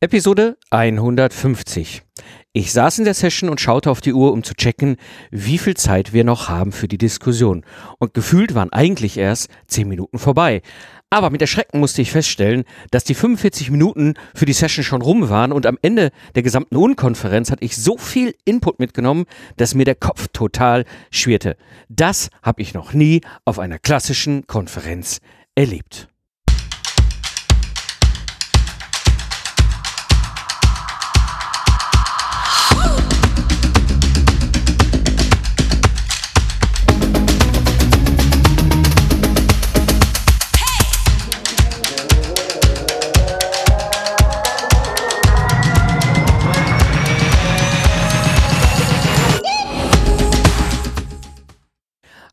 Episode 150. Ich saß in der Session und schaute auf die Uhr, um zu checken, wie viel Zeit wir noch haben für die Diskussion. Und gefühlt waren eigentlich erst 10 Minuten vorbei. Aber mit Erschrecken musste ich feststellen, dass die 45 Minuten für die Session schon rum waren und am Ende der gesamten Unkonferenz hatte ich so viel Input mitgenommen, dass mir der Kopf total schwirrte. Das habe ich noch nie auf einer klassischen Konferenz erlebt.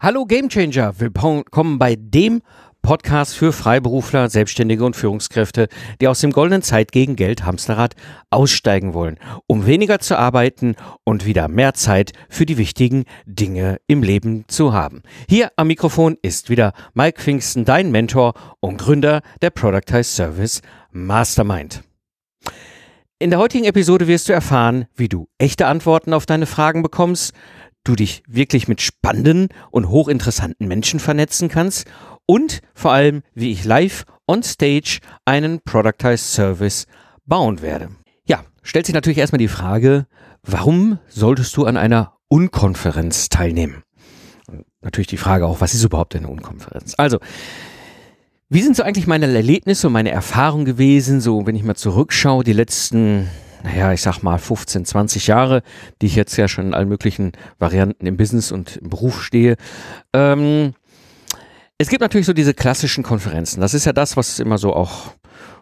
Hallo Gamechanger, willkommen bei dem Podcast für Freiberufler, Selbstständige und Führungskräfte, die aus dem goldenen Zeit gegen Geld Hamsterrad aussteigen wollen, um weniger zu arbeiten und wieder mehr Zeit für die wichtigen Dinge im Leben zu haben. Hier am Mikrofon ist wieder Mike Pfingsten, dein Mentor und Gründer der Productize Service Mastermind. In der heutigen Episode wirst du erfahren, wie du echte Antworten auf deine Fragen bekommst, du dich wirklich mit spannenden und hochinteressanten Menschen vernetzen kannst und vor allem, wie ich live on stage einen Productized Service bauen werde. Ja, stellt sich natürlich erstmal die Frage, warum solltest du an einer Unkonferenz teilnehmen? Und natürlich die Frage auch, was ist überhaupt eine Unkonferenz? Also, wie sind so eigentlich meine Erlebnisse und meine Erfahrungen gewesen, so wenn ich mal zurückschaue, die letzten naja, ich sag mal 15, 20 Jahre, die ich jetzt ja schon in allen möglichen Varianten im Business und im Beruf stehe. Ähm, es gibt natürlich so diese klassischen Konferenzen. Das ist ja das, was immer so auch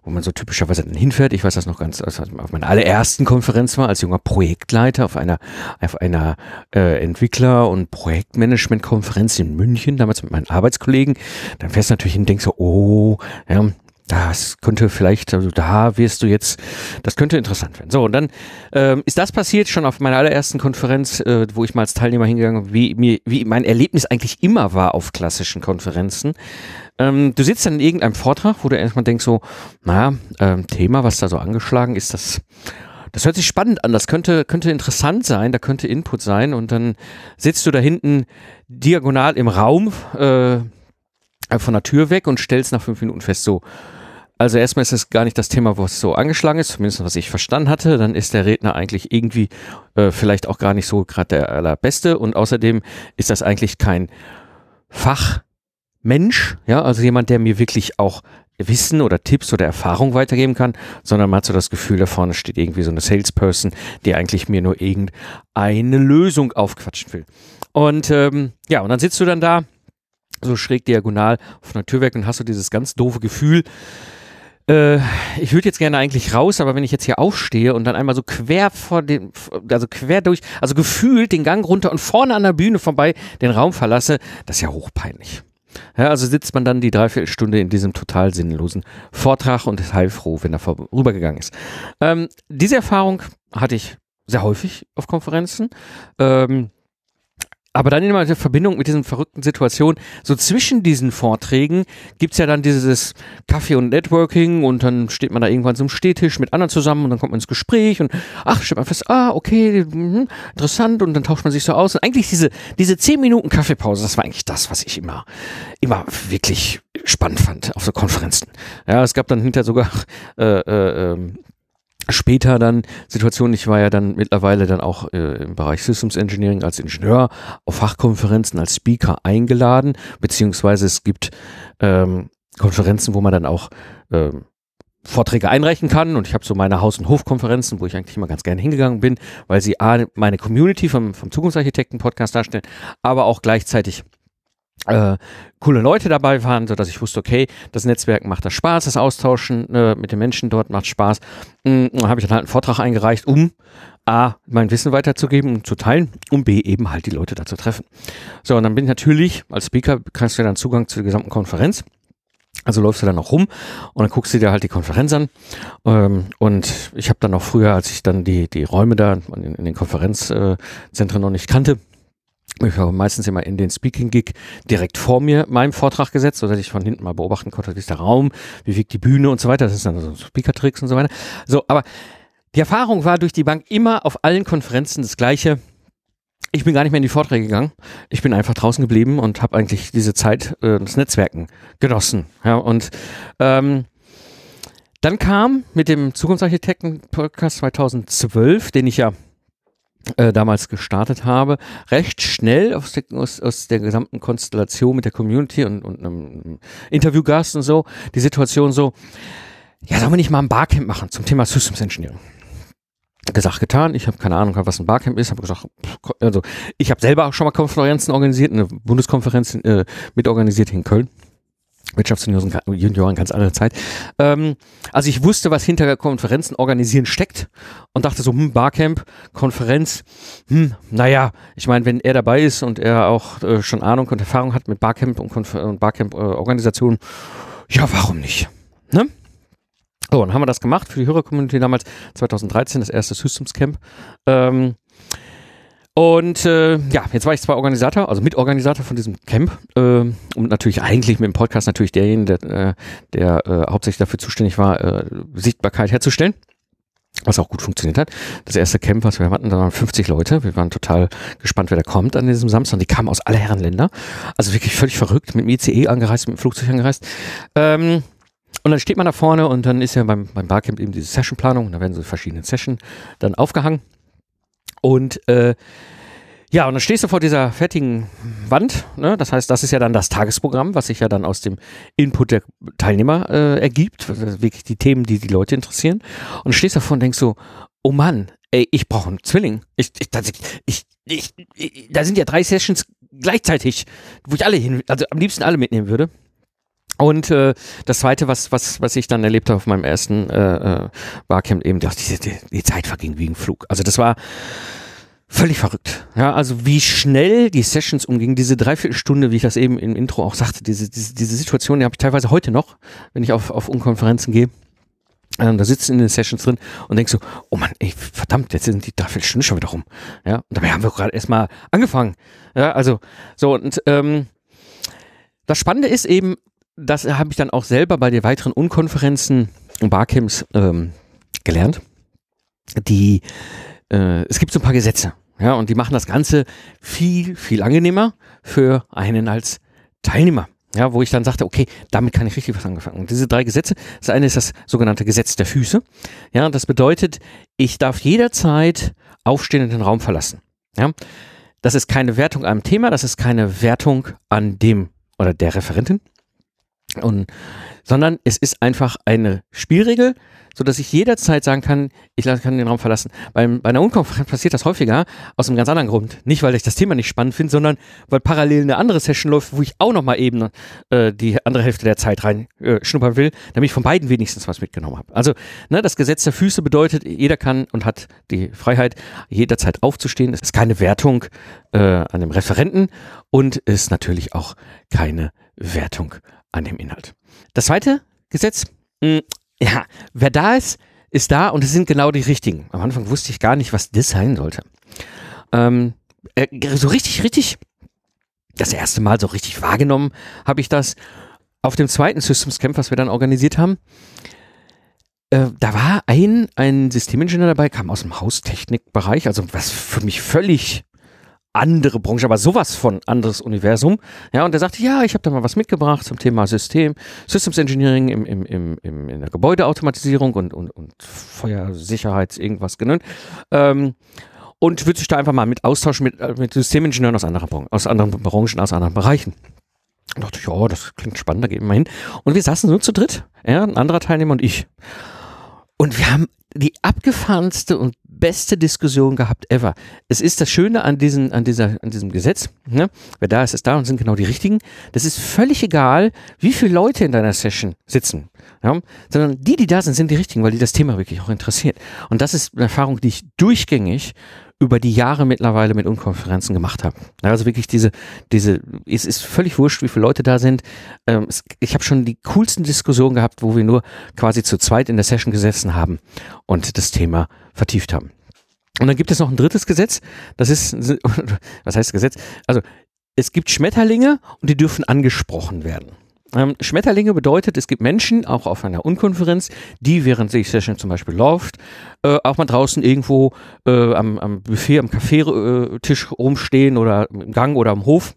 wo man so typischerweise dann hinfährt. Ich weiß das noch ganz, als auf meiner allerersten Konferenz war, als junger Projektleiter auf einer, auf einer äh, Entwickler- und Projektmanagement-Konferenz in München, damals mit meinen Arbeitskollegen. Dann fährst du natürlich hin und denkst so, oh, ja, das könnte vielleicht, also da wirst du jetzt, das könnte interessant werden. So, und dann ähm, ist das passiert schon auf meiner allerersten Konferenz, äh, wo ich mal als Teilnehmer hingegangen bin, wie, wie mein Erlebnis eigentlich immer war auf klassischen Konferenzen. Ähm, du sitzt dann in irgendeinem Vortrag, wo du erstmal denkst so, naja, ähm, Thema, was da so angeschlagen ist, das das hört sich spannend an, das könnte, könnte interessant sein, da könnte Input sein und dann sitzt du da hinten diagonal im Raum, äh, von der Tür weg und stellst nach fünf Minuten fest, so, also erstmal ist es gar nicht das Thema, was so angeschlagen ist, zumindest was ich verstanden hatte. Dann ist der Redner eigentlich irgendwie äh, vielleicht auch gar nicht so gerade der allerbeste und außerdem ist das eigentlich kein Fachmensch, ja, also jemand, der mir wirklich auch Wissen oder Tipps oder Erfahrung weitergeben kann, sondern man hat so das Gefühl, da vorne steht irgendwie so eine Salesperson, die eigentlich mir nur irgendeine Lösung aufquatschen will. Und ähm, ja, und dann sitzt du dann da so schräg diagonal auf einer Tür weg und hast du dieses ganz doofe Gefühl, äh, ich würde jetzt gerne eigentlich raus, aber wenn ich jetzt hier aufstehe und dann einmal so quer vor den, also quer durch, also gefühlt den Gang runter und vorne an der Bühne vorbei den Raum verlasse, das ist ja hochpeinlich. Ja, also sitzt man dann die Dreiviertelstunde in diesem total sinnlosen Vortrag und ist heilfroh, wenn er vorübergegangen ist. Ähm, diese Erfahrung hatte ich sehr häufig auf Konferenzen. Ähm, aber dann in der Verbindung mit diesen verrückten Situationen, so zwischen diesen Vorträgen gibt's ja dann dieses Kaffee und Networking und dann steht man da irgendwann zum Stehtisch mit anderen zusammen und dann kommt man ins Gespräch und ach, stellt man fest, ah, okay, mh, interessant und dann tauscht man sich so aus. Und eigentlich diese, diese zehn Minuten Kaffeepause, das war eigentlich das, was ich immer, immer wirklich spannend fand auf so Konferenzen. Ja, es gab dann hinterher sogar äh, äh, ähm, später dann Situationen, ich war ja dann mittlerweile dann auch äh, im Bereich Systems Engineering als Ingenieur auf Fachkonferenzen als Speaker eingeladen, beziehungsweise es gibt ähm, Konferenzen, wo man dann auch ähm, Vorträge einreichen kann. Und ich habe so meine Haus- und Hofkonferenzen, wo ich eigentlich immer ganz gerne hingegangen bin, weil sie A, meine Community vom, vom Zukunftsarchitekten-Podcast darstellen, aber auch gleichzeitig äh, coole Leute dabei waren, so dass ich wusste, okay, das Netzwerken macht das Spaß, das Austauschen äh, mit den Menschen dort macht Spaß. Dann habe ich dann halt einen Vortrag eingereicht, um A, mein Wissen weiterzugeben und zu teilen und B, eben halt die Leute da zu treffen. So, und dann bin ich natürlich, als Speaker kriegst du dann Zugang zur gesamten Konferenz. Also läufst du dann noch rum und dann guckst du dir halt die Konferenz an. Ähm, und ich habe dann auch früher, als ich dann die, die Räume da in den Konferenzzentren noch nicht kannte, Ich habe meistens immer in den Speaking-Gig direkt vor mir meinem Vortrag gesetzt, sodass ich von hinten mal beobachten konnte, wie ist der Raum, wie wiegt die Bühne und so weiter. Das ist dann so Speaker-Tricks und so weiter. So, aber die Erfahrung war durch die Bank immer auf allen Konferenzen das gleiche. Ich bin gar nicht mehr in die Vorträge gegangen. Ich bin einfach draußen geblieben und habe eigentlich diese Zeit äh, des Netzwerken genossen. Ja, und ähm, dann kam mit dem Zukunftsarchitekten-Podcast 2012, den ich ja äh, damals gestartet habe, recht schnell aus der, aus, aus der gesamten Konstellation mit der Community und, und einem Interviewgast und so, die Situation so, ja, sollen wir nicht mal ein Barcamp machen zum Thema Systems Engineering? gesagt, getan. Ich habe keine Ahnung, was ein Barcamp ist. Habe gesagt, also ich habe selber auch schon mal Konferenzen organisiert, eine Bundeskonferenz äh, mitorganisiert in Köln. Wirtschaftsjunioren, ganz andere Zeit. Ähm, also ich wusste, was hinter Konferenzen organisieren steckt und dachte so, hm, Barcamp, Konferenz, hm, naja, ich meine, wenn er dabei ist und er auch äh, schon Ahnung und Erfahrung hat mit Barcamp und, und Barcamp-Organisationen, äh, ja, warum nicht? Ne? So, dann haben wir das gemacht für die Hörercommunity damals 2013, das erste Systems Camp. Ähm, und äh, ja, jetzt war ich zwar Organisator, also Mitorganisator von diesem Camp äh, und natürlich eigentlich mit dem Podcast natürlich derjenige, der, äh, der äh, hauptsächlich dafür zuständig war, äh, Sichtbarkeit herzustellen. Was auch gut funktioniert hat. Das erste Camp, was wir hatten, da waren 50 Leute. Wir waren total gespannt, wer da kommt an diesem Samstag. Die kamen aus aller Herren Länder. Also wirklich völlig verrückt, mit dem ICE angereist, mit dem Flugzeug angereist. Ähm, und dann steht man da vorne und dann ist ja beim, beim Barcamp eben diese Sessionplanung. Da werden so verschiedene Sessions dann aufgehangen. Und äh, ja, und dann stehst du vor dieser fertigen Wand. Ne? Das heißt, das ist ja dann das Tagesprogramm, was sich ja dann aus dem Input der Teilnehmer äh, ergibt. Wirklich die Themen, die die Leute interessieren. Und stehst davor und denkst so, oh Mann, ey, ich brauche einen Zwilling. Ich, ich, ich, ich, ich, da sind ja drei Sessions gleichzeitig, wo ich alle hin, also am liebsten alle mitnehmen würde. Und äh, das Zweite, was, was, was ich dann erlebt habe auf meinem ersten äh, äh, Barcamp, eben, die, die, die Zeit verging wie ein Flug. Also das war völlig verrückt. Ja, also wie schnell die Sessions umgingen, diese Dreiviertelstunde, wie ich das eben im Intro auch sagte, diese, diese, diese Situation, die habe ich teilweise heute noch, wenn ich auf, auf Unkonferenzen gehe. Ähm, da sitzt in den Sessions drin und denkst so, oh Mann, ey, verdammt, jetzt sind die Dreiviertelstunde schon wieder rum. Ja, und dabei haben wir gerade erstmal angefangen. Ja, also, so, und ähm, das Spannende ist eben, das habe ich dann auch selber bei den weiteren Unkonferenzen und Barcamps ähm, gelernt. Die, äh, es gibt so ein paar Gesetze, ja, und die machen das Ganze viel, viel angenehmer für einen als Teilnehmer. Ja, wo ich dann sagte, okay, damit kann ich richtig was angefangen. Und diese drei Gesetze, das eine ist das sogenannte Gesetz der Füße. Ja, das bedeutet, ich darf jederzeit aufstehen und den Raum verlassen. Ja, das ist keine Wertung am Thema, das ist keine Wertung an dem oder der Referentin, und, sondern es ist einfach eine Spielregel, so dass ich jederzeit sagen kann, ich kann den Raum verlassen. Beim, bei einer Unkonferenz passiert das häufiger aus einem ganz anderen Grund. Nicht, weil ich das Thema nicht spannend finde, sondern weil parallel eine andere Session läuft, wo ich auch nochmal eben äh, die andere Hälfte der Zeit rein äh, schnuppern will, damit ich von beiden wenigstens was mitgenommen habe. Also ne, das Gesetz der Füße bedeutet, jeder kann und hat die Freiheit, jederzeit aufzustehen. Es ist keine Wertung äh, an dem Referenten und ist natürlich auch keine Wertung an dem Inhalt. Das zweite Gesetz, mh, hm, ja, wer da ist, ist da und es sind genau die richtigen. Am Anfang wusste ich gar nicht, was das sein sollte. Ähm, äh, so richtig, richtig, das erste Mal so richtig wahrgenommen habe ich das auf dem zweiten Systems Camp, was wir dann organisiert haben. Äh, da war ein, ein Systemingenieur dabei, kam aus dem Haustechnikbereich, also was für mich völlig andere Branche, aber sowas von anderes Universum. Ja, und der sagte, ja, ich habe da mal was mitgebracht zum Thema System, Systems Engineering im, im, im, im, in der Gebäudeautomatisierung und, und, und Feuersicherheit, irgendwas genannt. Ähm, und würde sich da einfach mal mit austauschen mit, äh, mit Systemingenieuren aus anderen, aus anderen Branchen, aus anderen Bereichen. Da dachte ich, ja, das klingt spannend, da gehen wir hin. Und wir saßen so zu dritt, ja, ein anderer Teilnehmer und ich. Und wir haben die abgefahrenste und beste Diskussion gehabt ever. Es ist das Schöne an, diesen, an, dieser, an diesem Gesetz. Ne? Wer da ist, ist da und sind genau die richtigen. Das ist völlig egal, wie viele Leute in deiner Session sitzen. Ja? Sondern die, die da sind, sind die richtigen, weil die das Thema wirklich auch interessiert. Und das ist eine Erfahrung, die ich durchgängig über die Jahre mittlerweile mit Unkonferenzen gemacht habe. Also wirklich diese, diese, es ist völlig wurscht, wie viele Leute da sind. Ähm, ich habe schon die coolsten Diskussionen gehabt, wo wir nur quasi zu zweit in der Session gesessen haben und das Thema vertieft haben. Und dann gibt es noch ein drittes Gesetz, das ist, was heißt Gesetz? Also es gibt Schmetterlinge und die dürfen angesprochen werden. Ähm, Schmetterlinge bedeutet, es gibt Menschen, auch auf einer Unkonferenz, die während die Session zum Beispiel läuft, äh, auch mal draußen irgendwo äh, am, am Buffet, am Kaffeetisch rumstehen oder im Gang oder am Hof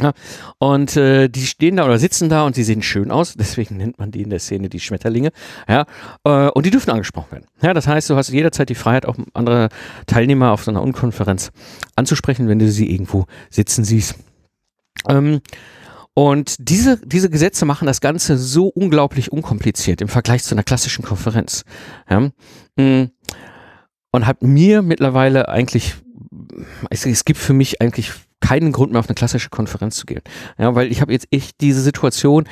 ja, und äh, die stehen da oder sitzen da und sie sehen schön aus, deswegen nennt man die in der Szene die Schmetterlinge. Ja, äh, und die dürfen angesprochen werden. Ja, das heißt, du hast jederzeit die Freiheit, auch andere Teilnehmer auf so einer Unkonferenz anzusprechen, wenn du sie irgendwo sitzen siehst. Ähm, und diese, diese Gesetze machen das Ganze so unglaublich unkompliziert im Vergleich zu einer klassischen Konferenz. Ja, mm. und hat mir mittlerweile eigentlich, es, es gibt für mich eigentlich keinen Grund mehr auf eine klassische Konferenz zu gehen. Ja, weil ich habe jetzt echt diese Situation,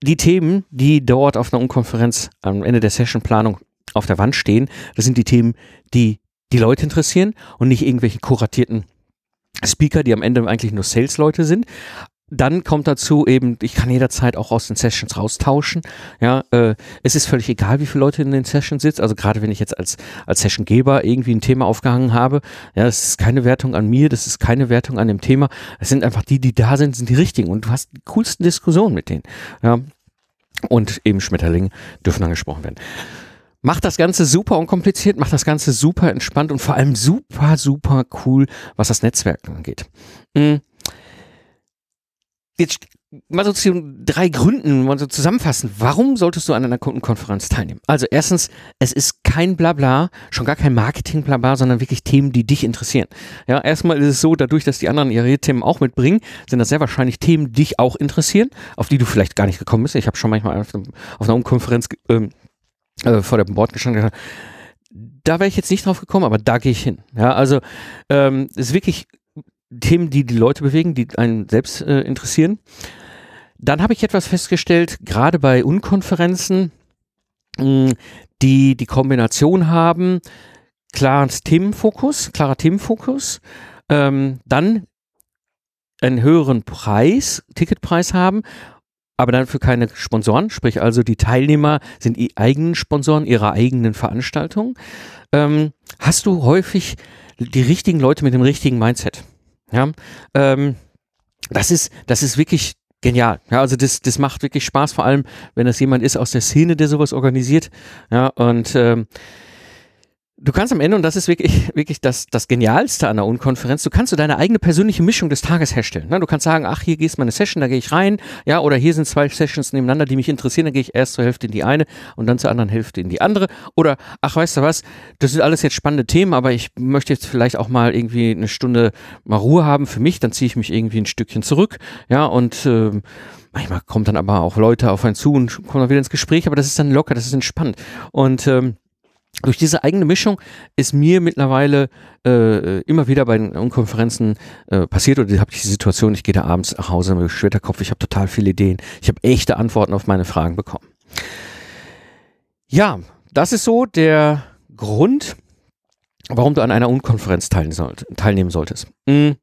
die Themen, die dort auf einer Unkonferenz am Ende der Sessionplanung auf der Wand stehen, das sind die Themen, die die Leute interessieren und nicht irgendwelche kuratierten Speaker, die am Ende eigentlich nur Sales-Leute sind. Dann kommt dazu eben, ich kann jederzeit auch aus den Sessions raustauschen. Ja, äh, es ist völlig egal, wie viele Leute in den Sessions sitzen. Also gerade wenn ich jetzt als als Sessiongeber irgendwie ein Thema aufgehangen habe, ja, das ist keine Wertung an mir, das ist keine Wertung an dem Thema. Es sind einfach die, die da sind, sind die richtigen und du hast die coolsten Diskussionen mit denen. Ja, und eben Schmetterlinge dürfen angesprochen werden. Macht das Ganze super unkompliziert, macht das Ganze super entspannt und vor allem super, super cool, was das Netzwerk angeht. Mhm jetzt mal so zu drei Gründen mal so zusammenfassen. Warum solltest du an einer Kundenkonferenz teilnehmen? Also erstens, es ist kein Blabla, schon gar kein Marketing-Blabla, sondern wirklich Themen, die dich interessieren. Ja, erstmal ist es so, dadurch, dass die anderen ihre Themen auch mitbringen, sind das sehr wahrscheinlich Themen, die dich auch interessieren, auf die du vielleicht gar nicht gekommen bist. Ich habe schon manchmal auf, einer Umkonferenz ähm, äh, vor dem Board gestanden da wäre ich jetzt nicht drauf gekommen, aber da gehe ich hin. Ja, also ähm, ist wirklich Themen, die die Leute bewegen, die einen selbst äh, interessieren. Dann habe ich etwas festgestellt, gerade bei Unkonferenzen, mh, die die Kombination haben, klares Themenfokus, klarer Themenfokus, ähm, dann einen höheren Preis, Ticketpreis haben, aber dann für keine Sponsoren, sprich also die Teilnehmer sind die eigenen Sponsoren ihrer eigenen Veranstaltung. Ähm, hast du häufig die richtigen Leute mit dem richtigen Mindset? Ja, ähm, das ist, das ist wirklich genial. Ja, also das, das macht wirklich Spaß, vor allem, wenn das jemand ist aus der Szene, der sowas organisiert. Ja, und ähm, Du kannst am Ende, und das ist wirklich, wirklich das, das Genialste an der Unkonferenz, du kannst so deine eigene persönliche Mischung des Tages herstellen. Ne? Du kannst sagen, ach, hier gehst meine Session, da gehe ich rein, ja, oder hier sind zwei Sessions nebeneinander, die mich interessieren, dann gehe ich erst zur Hälfte in die eine und dann zur anderen Hälfte in die andere. Oder, ach, weißt du was, das sind alles jetzt spannende Themen, aber ich möchte jetzt vielleicht auch mal irgendwie eine Stunde mal Ruhe haben für mich, dann ziehe ich mich irgendwie ein Stückchen zurück, ja, und äh, manchmal kommt dann aber auch Leute auf einen zu und kommen dann wieder ins Gespräch, aber das ist dann locker, das ist entspannt. Und ähm, durch diese eigene Mischung ist mir mittlerweile äh, immer wieder bei den Konferenzen äh, passiert oder habe ich die Situation, ich gehe da abends nach Hause mit schwerer Kopf, ich habe total viele Ideen, ich habe echte Antworten auf meine Fragen bekommen. Ja, das ist so der Grund, warum du an einer Unkonferenz teilnehmen, sollt, teilnehmen solltest. Mhm.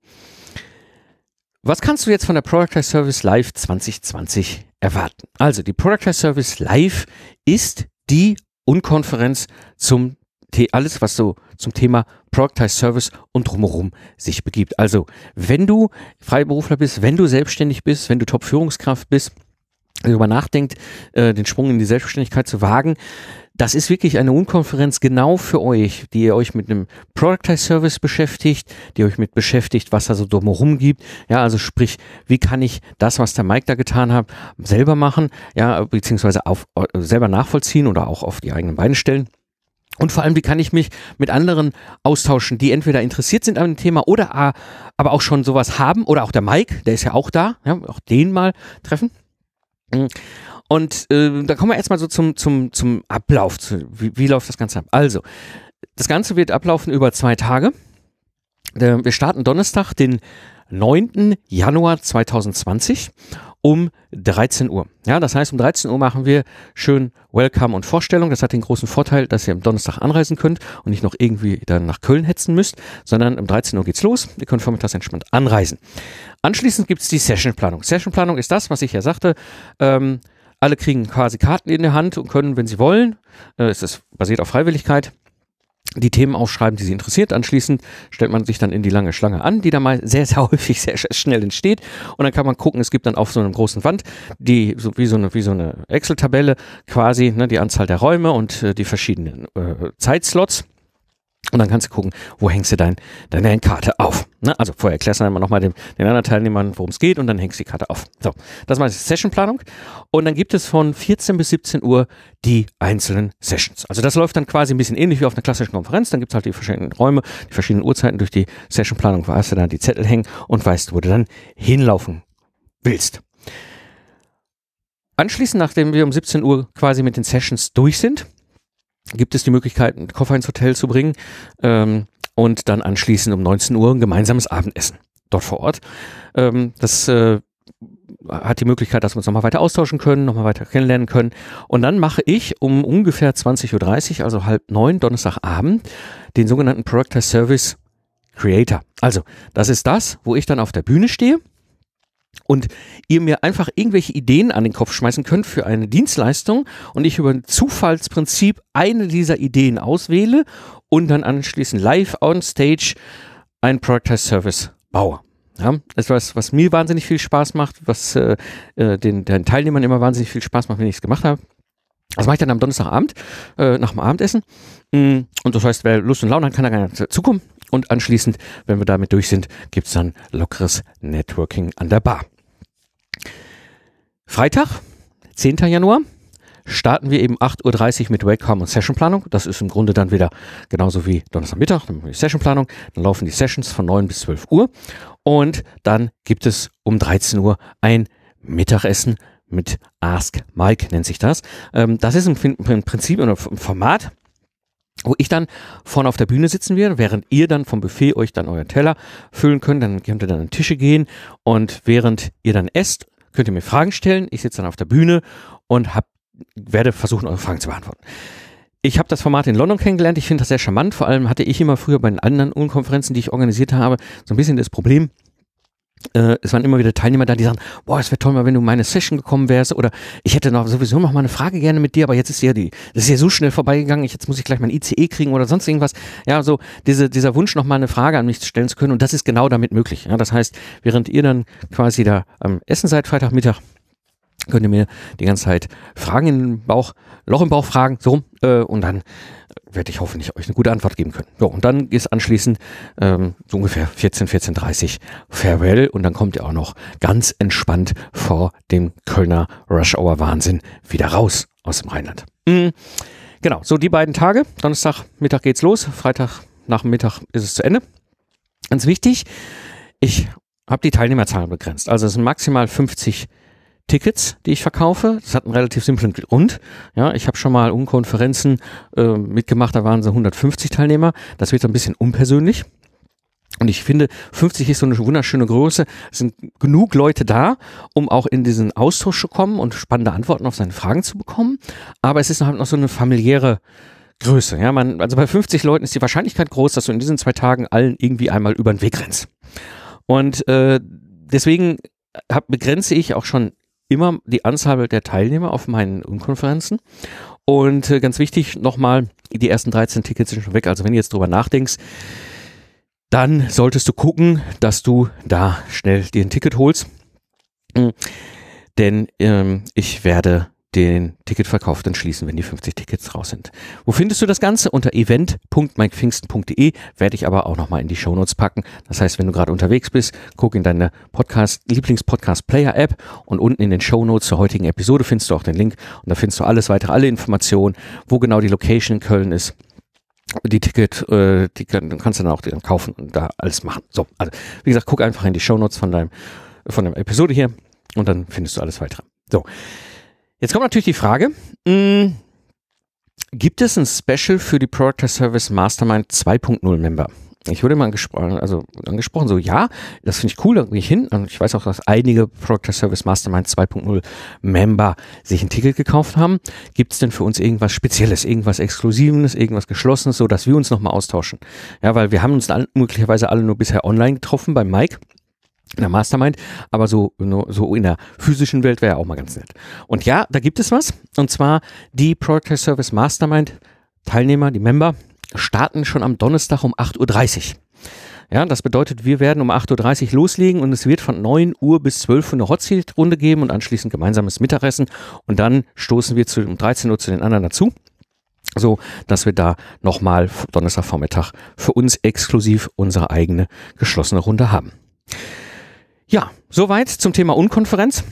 Was kannst du jetzt von der Product Service Live 2020 erwarten? Also die Product Service Live ist die Unkonferenz zum alles, was so zum Thema Productized Service und drumherum sich begibt. Also, wenn du Freiberufler bist, wenn du selbstständig bist, wenn du Top-Führungskraft bist, darüber nachdenkt, äh, den Sprung in die Selbstständigkeit zu wagen, das ist wirklich eine Unkonferenz genau für euch, die ihr euch mit einem Productized Service beschäftigt, die euch mit beschäftigt, was da so drumherum gibt. Ja, also sprich, wie kann ich das, was der Mike da getan hat, selber machen, ja, beziehungsweise auf, selber nachvollziehen oder auch auf die eigenen Beine stellen. Und vor allem, wie kann ich mich mit anderen austauschen, die entweder interessiert sind an dem Thema oder aber auch schon sowas haben oder auch der Mike, der ist ja auch da, ja, auch den mal treffen. Und äh, da kommen wir erstmal so zum, zum, zum Ablauf. Zu, wie, wie läuft das Ganze ab? Also, das Ganze wird ablaufen über zwei Tage. Wir starten Donnerstag, den 9. Januar 2020 um 13 Uhr. Ja, das heißt, um 13 Uhr machen wir schön Welcome und Vorstellung. Das hat den großen Vorteil, dass ihr am Donnerstag anreisen könnt und nicht noch irgendwie dann nach Köln hetzen müsst, sondern um 13 Uhr geht's los. Ihr könnt vormittags entspannt anreisen. Anschließend gibt's die Sessionplanung. Sessionplanung ist das, was ich ja sagte. Ähm, alle kriegen quasi Karten in der Hand und können, wenn sie wollen, äh, es ist basiert auf Freiwilligkeit, die Themen aufschreiben, die sie interessiert. Anschließend stellt man sich dann in die lange Schlange an, die da mal sehr, sehr häufig sehr, schnell entsteht. Und dann kann man gucken, es gibt dann auf so einer großen Wand die, so wie so eine, so eine Excel-Tabelle quasi, ne, die Anzahl der Räume und äh, die verschiedenen äh, Zeitslots. Und dann kannst du gucken, wo hängst du dein, deine Karte auf. Ne? Also vorher erklärst du dann nochmal den, den anderen Teilnehmern, worum es geht und dann hängst du die Karte auf. So, das war die Sessionplanung. Und dann gibt es von 14 bis 17 Uhr die einzelnen Sessions. Also das läuft dann quasi ein bisschen ähnlich wie auf einer klassischen Konferenz. Dann gibt es halt die verschiedenen Räume, die verschiedenen Uhrzeiten durch die Sessionplanung, hast du dann die Zettel hängen und weißt, wo du dann hinlaufen willst. Anschließend, nachdem wir um 17 Uhr quasi mit den Sessions durch sind, gibt es die Möglichkeit, einen Koffer ins Hotel zu bringen ähm, und dann anschließend um 19 Uhr ein gemeinsames Abendessen dort vor Ort. Ähm, das äh, hat die Möglichkeit, dass wir uns nochmal weiter austauschen können, nochmal weiter kennenlernen können. Und dann mache ich um ungefähr 20.30 Uhr, also halb neun, Donnerstagabend, den sogenannten Product Service Creator. Also, das ist das, wo ich dann auf der Bühne stehe und ihr mir einfach irgendwelche Ideen an den Kopf schmeißen könnt für eine Dienstleistung und ich über ein Zufallsprinzip eine dieser Ideen auswähle und dann anschließend live on stage ein Product Service baue. Ja, etwas, was mir wahnsinnig viel Spaß macht, was äh, äh, den, den Teilnehmern immer wahnsinnig viel Spaß macht, wenn ich es gemacht habe. Das mache ich dann am Donnerstagabend äh, nach dem Abendessen. Mm, und das heißt, wer Lust und Laune hat, kann da gerne dazukommen. Und anschließend, wenn wir damit durch sind, gibt es dann lockeres Networking an der Bar. Freitag, 10. Januar, starten wir eben 8.30 Uhr mit Wakecom und Sessionplanung. Das ist im Grunde dann wieder genauso wie Donnerstagmittag, dann die Sessionplanung. Dann laufen die Sessions von 9 bis 12 Uhr. Und dann gibt es um 13 Uhr ein Mittagessen mit Ask Mike, nennt sich das. Ähm, das ist im Prinzip ein Format, wo ich dann vorne auf der Bühne sitzen werde, während ihr dann vom Buffet euch dann euren Teller füllen könnt, dann könnt ihr dann an Tische gehen und während ihr dann esst, könnt ihr mir Fragen stellen. Ich sitze dann auf der Bühne und hab, werde versuchen, eure Fragen zu beantworten. Ich habe das Format in London kennengelernt. Ich finde das sehr charmant. Vor allem hatte ich immer früher bei den anderen Unkonferenzen, die ich organisiert habe, so ein bisschen das Problem, äh, es waren immer wieder Teilnehmer da, die sagen, boah, es wäre toll wenn du in meine Session gekommen wärst oder ich hätte noch sowieso noch mal eine Frage gerne mit dir, aber jetzt ist ja die, das ist ja so schnell vorbeigegangen, ich, jetzt muss ich gleich mein ICE kriegen oder sonst irgendwas. Ja, so diese, dieser Wunsch, noch mal eine Frage an mich stellen zu können und das ist genau damit möglich. Ja, das heißt, während ihr dann quasi da am Essen seid, Freitagmittag, könnt ihr mir die ganze Zeit Fragen den Bauch, Loch im Bauch fragen, so, äh, und dann werde ich hoffentlich euch eine gute Antwort geben können. So, und dann ist anschließend ähm, so ungefähr 14, 14.30 Farewell und dann kommt ihr auch noch ganz entspannt vor dem Kölner Rush Hour Wahnsinn wieder raus aus dem Rheinland. Mhm. Genau, so die beiden Tage. Donnerstag Mittag geht's los, Freitag nach dem Mittag ist es zu Ende. Ganz wichtig, ich habe die Teilnehmerzahlen begrenzt. Also es sind maximal 50 Tickets, die ich verkaufe. Das hat einen relativ simplen Grund. Ja, ich habe schon mal Unkonferenzen äh, mitgemacht, da waren so 150 Teilnehmer. Das wird so ein bisschen unpersönlich. Und ich finde, 50 ist so eine wunderschöne Größe. Es sind genug Leute da, um auch in diesen Austausch zu kommen und spannende Antworten auf seine Fragen zu bekommen. Aber es ist halt noch so eine familiäre Größe. Ja, man, also bei 50 Leuten ist die Wahrscheinlichkeit groß, dass du in diesen zwei Tagen allen irgendwie einmal über den Weg rennst. Und äh, deswegen hab, begrenze ich auch schon immer die Anzahl der Teilnehmer auf meinen Konferenzen. Und äh, ganz wichtig nochmal, die ersten 13 Tickets sind schon weg. Also wenn du jetzt drüber nachdenkst, dann solltest du gucken, dass du da schnell dir ein Ticket holst. Denn ähm, ich werde den Ticketverkauf dann schließen, wenn die 50 Tickets raus sind. Wo findest du das Ganze? Unter event.mikepfingsten.de werde ich aber auch nochmal in die Shownotes packen. Das heißt, wenn du gerade unterwegs bist, guck in deine Podcast, Lieblings-Podcast-Player-App und unten in den Shownotes zur heutigen Episode findest du auch den Link und da findest du alles weitere, alle Informationen, wo genau die Location in Köln ist die Ticket, äh, die kann, kannst du dann auch kaufen und da alles machen. So, also wie gesagt, guck einfach in die Shownotes von deinem von der Episode hier und dann findest du alles weitere. So, Jetzt kommt natürlich die Frage, mh, hm, gibt es ein Special für die Product Service Mastermind 2.0 Member? Ich wurde mal angesprochen, also angesprochen, so ja, das finde ich cool, da gehe ich hin. Und ich weiß auch, dass einige Product Service Mastermind 2.0 Member sich ein Ticket gekauft haben. Gibt es denn für uns irgendwas Spezielles, irgendwas Exklusives, irgendwas Geschlossenes, so dass wir uns nochmal austauschen? Ja, weil wir haben uns möglicherweise alle nur bisher online getroffen beim Mike in der Mastermind, aber so, so in der physischen Welt wäre ja auch mal ganz nett. Und ja, da gibt es was. Und zwar die Product Service Mastermind Teilnehmer, die Member, starten schon am Donnerstag um 8.30 Uhr. Ja, das bedeutet, wir werden um 8.30 Uhr loslegen und es wird von 9 Uhr bis 12 Uhr eine Hot Seat Runde geben und anschließend gemeinsames Mittagessen und dann stoßen wir zu, um 13 Uhr zu den anderen dazu. So, dass wir da nochmal Donnerstagvormittag für uns exklusiv unsere eigene geschlossene Runde haben. Ja, soweit zum Thema Unkonferenz.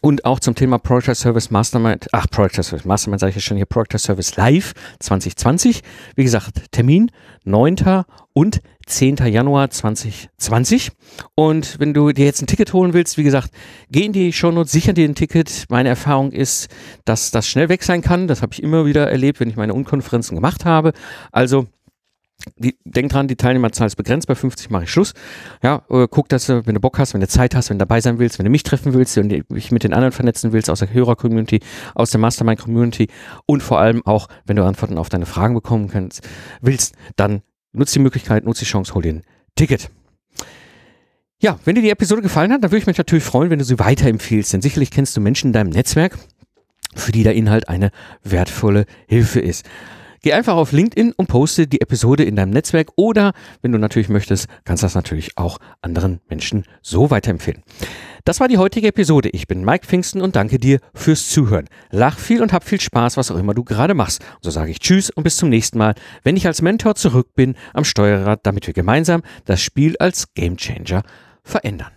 Und auch zum Thema Project Service Mastermind, ach, Project Service Mastermind sage ich ja schon hier, Project Service Live 2020. Wie gesagt, Termin 9. und 10. Januar 2020. Und wenn du dir jetzt ein Ticket holen willst, wie gesagt, geh in die Shownotes, sicher dir ein Ticket. Meine Erfahrung ist, dass das schnell weg sein kann. Das habe ich immer wieder erlebt, wenn ich meine Unkonferenzen gemacht habe. Also die, denk dran, die Teilnehmerzahl ist begrenzt, bei 50 mache ich Schluss. Ja, äh, guck, dass du, wenn du Bock hast, wenn du Zeit hast, wenn du dabei sein willst, wenn du mich treffen willst, wenn du dich mit den anderen vernetzen willst, aus der Hörer-Community, aus der Mastermind-Community und vor allem auch, wenn du Antworten auf deine Fragen bekommen kannst, willst, dann nutz die Möglichkeit, nutz die Chance, hol dir ein Ticket. Ja, wenn dir die Episode gefallen hat, dann würde ich mich natürlich freuen, wenn du sie weiterempfiehlst, denn sicherlich kennst du Menschen in deinem Netzwerk, für die der Inhalt eine wertvolle Hilfe ist. Geh einfach auf LinkedIn und poste die Episode in deinem Netzwerk oder, wenn du natürlich möchtest, kannst du das natürlich auch anderen Menschen so weiterempfehlen. Das war die heutige Episode. Ich bin Mike Pfingsten und danke dir fürs Zuhören. Lach viel und hab viel Spaß, was auch immer du gerade machst. Und so sage ich Tschüss und bis zum nächsten Mal, wenn ich als Mentor zurück bin am Steuerrad, damit wir gemeinsam das Spiel als Gamechanger verändern.